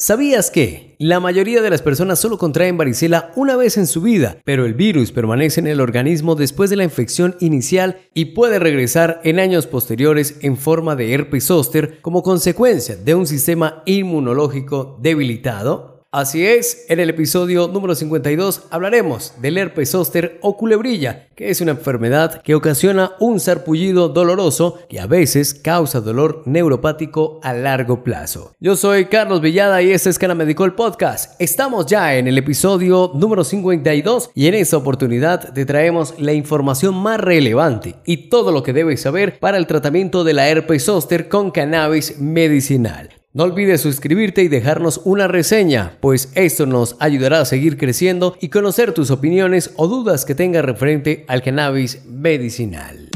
¿Sabías que la mayoría de las personas solo contraen varicela una vez en su vida, pero el virus permanece en el organismo después de la infección inicial y puede regresar en años posteriores en forma de herpes zóster como consecuencia de un sistema inmunológico debilitado? Así es, en el episodio número 52 hablaremos del herpes zóster o culebrilla, que es una enfermedad que ocasiona un sarpullido doloroso que a veces causa dolor neuropático a largo plazo. Yo soy Carlos Villada y este es Canamedicol Podcast. Estamos ya en el episodio número 52 y en esta oportunidad te traemos la información más relevante y todo lo que debes saber para el tratamiento de la herpes zóster con cannabis medicinal. No olvides suscribirte y dejarnos una reseña, pues esto nos ayudará a seguir creciendo y conocer tus opiniones o dudas que tengas referente al cannabis medicinal.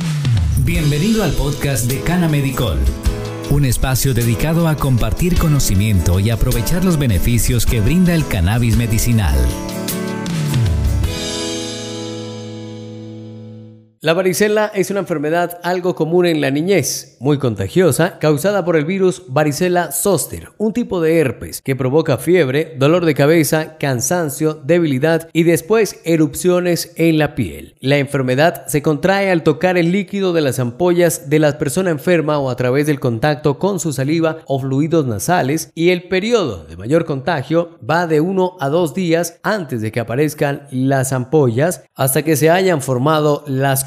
Bienvenido al podcast de Cana Medicol, un espacio dedicado a compartir conocimiento y aprovechar los beneficios que brinda el cannabis medicinal. La varicela es una enfermedad algo común en la niñez, muy contagiosa, causada por el virus varicela zoster, un tipo de herpes que provoca fiebre, dolor de cabeza, cansancio, debilidad y después erupciones en la piel. La enfermedad se contrae al tocar el líquido de las ampollas de la persona enferma o a través del contacto con su saliva o fluidos nasales y el periodo de mayor contagio va de 1 a 2 días antes de que aparezcan las ampollas hasta que se hayan formado las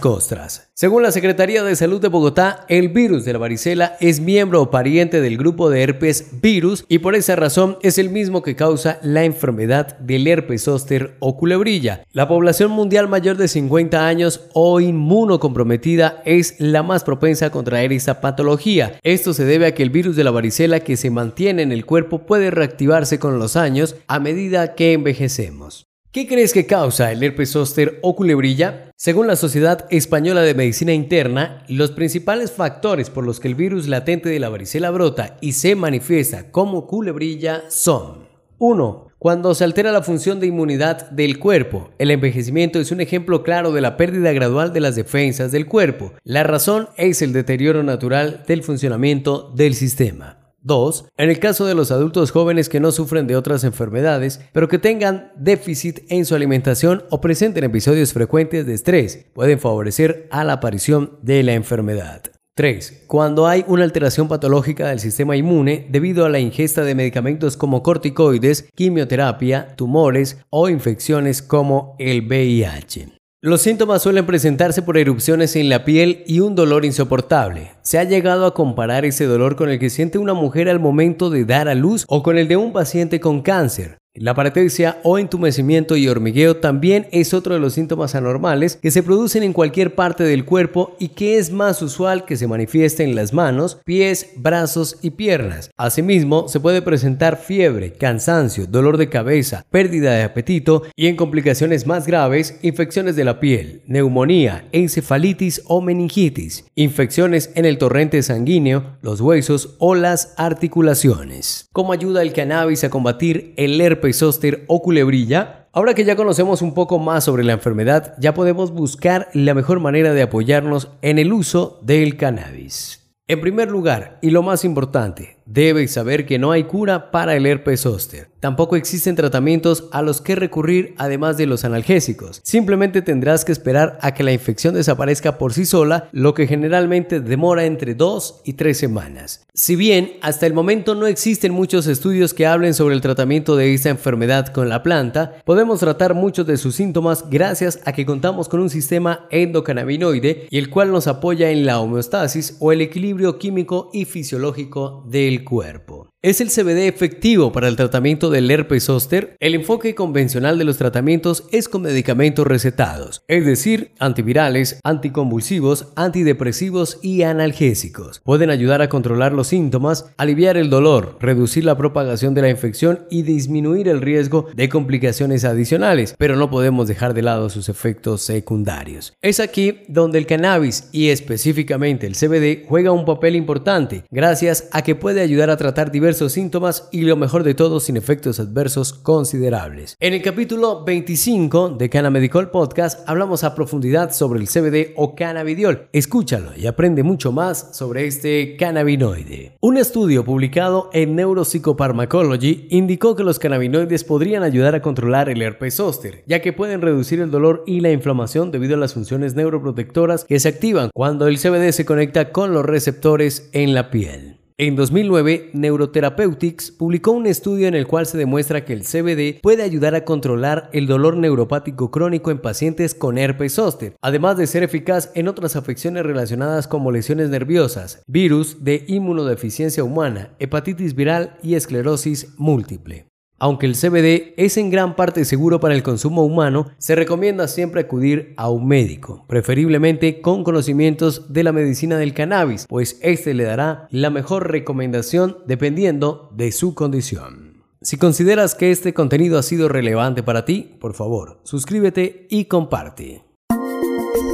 según la Secretaría de Salud de Bogotá, el virus de la varicela es miembro o pariente del grupo de herpes virus y por esa razón es el mismo que causa la enfermedad del herpes zóster o culebrilla. La población mundial mayor de 50 años o inmunocomprometida es la más propensa a contraer esta patología. Esto se debe a que el virus de la varicela que se mantiene en el cuerpo puede reactivarse con los años a medida que envejecemos. ¿Qué crees que causa el herpes zóster o culebrilla? Según la Sociedad Española de Medicina Interna, los principales factores por los que el virus latente de la varicela brota y se manifiesta como culebrilla son 1. Cuando se altera la función de inmunidad del cuerpo, el envejecimiento es un ejemplo claro de la pérdida gradual de las defensas del cuerpo. La razón es el deterioro natural del funcionamiento del sistema. 2. En el caso de los adultos jóvenes que no sufren de otras enfermedades, pero que tengan déficit en su alimentación o presenten episodios frecuentes de estrés, pueden favorecer a la aparición de la enfermedad. 3. Cuando hay una alteración patológica del sistema inmune debido a la ingesta de medicamentos como corticoides, quimioterapia, tumores o infecciones como el VIH. Los síntomas suelen presentarse por erupciones en la piel y un dolor insoportable. Se ha llegado a comparar ese dolor con el que siente una mujer al momento de dar a luz o con el de un paciente con cáncer. La paresthesia o entumecimiento y hormigueo también es otro de los síntomas anormales que se producen en cualquier parte del cuerpo y que es más usual que se manifieste en las manos, pies, brazos y piernas. Asimismo, se puede presentar fiebre, cansancio, dolor de cabeza, pérdida de apetito y en complicaciones más graves, infecciones de la piel, neumonía, encefalitis o meningitis, infecciones en el torrente sanguíneo, los huesos o las articulaciones. ¿Cómo ayuda el cannabis a combatir el herpes zóster o culebrilla? Ahora que ya conocemos un poco más sobre la enfermedad, ya podemos buscar la mejor manera de apoyarnos en el uso del cannabis. En primer lugar, y lo más importante, debes saber que no hay cura para el herpes zóster. Tampoco existen tratamientos a los que recurrir además de los analgésicos. Simplemente tendrás que esperar a que la infección desaparezca por sí sola, lo que generalmente demora entre 2 y 3 semanas. Si bien hasta el momento no existen muchos estudios que hablen sobre el tratamiento de esta enfermedad con la planta, podemos tratar muchos de sus síntomas gracias a que contamos con un sistema endocannabinoide y el cual nos apoya en la homeostasis o el equilibrio químico y fisiológico del cuerpo. ¿Es el CBD efectivo para el tratamiento del herpes zóster? El enfoque convencional de los tratamientos es con medicamentos recetados, es decir, antivirales, anticonvulsivos, antidepresivos y analgésicos. Pueden ayudar a controlar los síntomas, aliviar el dolor, reducir la propagación de la infección y disminuir el riesgo de complicaciones adicionales, pero no podemos dejar de lado sus efectos secundarios. Es aquí donde el cannabis y específicamente el CBD juega un papel importante, gracias a que puede ayudar a tratar diversos síntomas y lo mejor de todo sin efectos adversos considerables. En el capítulo 25 de Canamedicol Podcast hablamos a profundidad sobre el CBD o cannabidiol. Escúchalo y aprende mucho más sobre este cannabinoide. Un estudio publicado en Neuropsychopharmacology indicó que los cannabinoides podrían ayudar a controlar el herpes zóster, ya que pueden reducir el dolor y la inflamación debido a las funciones neuroprotectoras que se activan cuando el CBD se conecta con los receptores en la piel. En 2009, Neurotherapeutics publicó un estudio en el cual se demuestra que el CBD puede ayudar a controlar el dolor neuropático crónico en pacientes con herpes zóster, además de ser eficaz en otras afecciones relacionadas como lesiones nerviosas, virus de inmunodeficiencia humana, hepatitis viral y esclerosis múltiple. Aunque el CBD es en gran parte seguro para el consumo humano, se recomienda siempre acudir a un médico, preferiblemente con conocimientos de la medicina del cannabis, pues este le dará la mejor recomendación dependiendo de su condición. Si consideras que este contenido ha sido relevante para ti, por favor, suscríbete y comparte.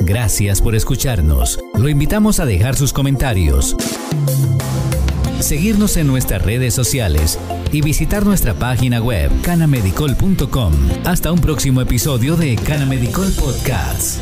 Gracias por escucharnos. Lo invitamos a dejar sus comentarios seguirnos en nuestras redes sociales y visitar nuestra página web canamedicol.com. Hasta un próximo episodio de Canamedicol Podcasts.